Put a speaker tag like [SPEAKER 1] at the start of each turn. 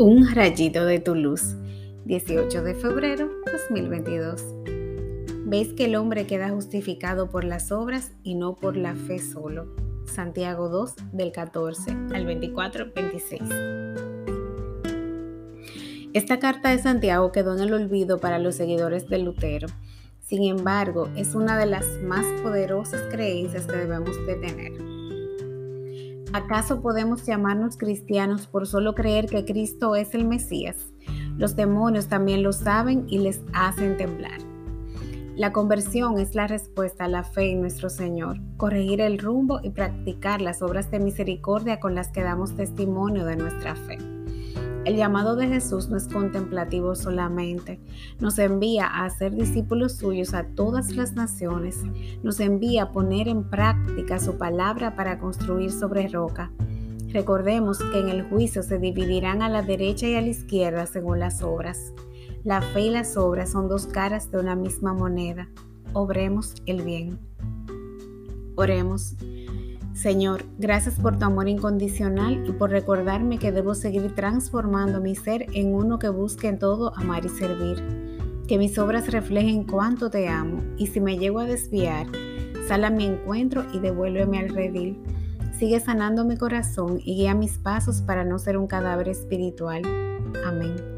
[SPEAKER 1] Un rayito de tu luz, 18 de febrero 2022. Veis que el hombre queda justificado por las obras y no por la fe solo. Santiago 2 del 14 al 24, 26. Esta carta de Santiago quedó en el olvido para los seguidores de Lutero. Sin embargo, es una de las más poderosas creencias que debemos de tener. ¿Acaso podemos llamarnos cristianos por solo creer que Cristo es el Mesías? Los demonios también lo saben y les hacen temblar. La conversión es la respuesta a la fe en nuestro Señor, corregir el rumbo y practicar las obras de misericordia con las que damos testimonio de nuestra fe. El llamado de Jesús no es contemplativo solamente, nos envía a ser discípulos suyos a todas las naciones, nos envía a poner en práctica su palabra para construir sobre roca. Recordemos que en el juicio se dividirán a la derecha y a la izquierda según las obras. La fe y las obras son dos caras de una misma moneda. Obremos el bien. Oremos. Señor, gracias por tu amor incondicional y por recordarme que debo seguir transformando mi ser en uno que busque en todo amar y servir. Que mis obras reflejen cuánto te amo y si me llego a desviar, sal a mi encuentro y devuélveme al redil. Sigue sanando mi corazón y guía mis pasos para no ser un cadáver espiritual. Amén.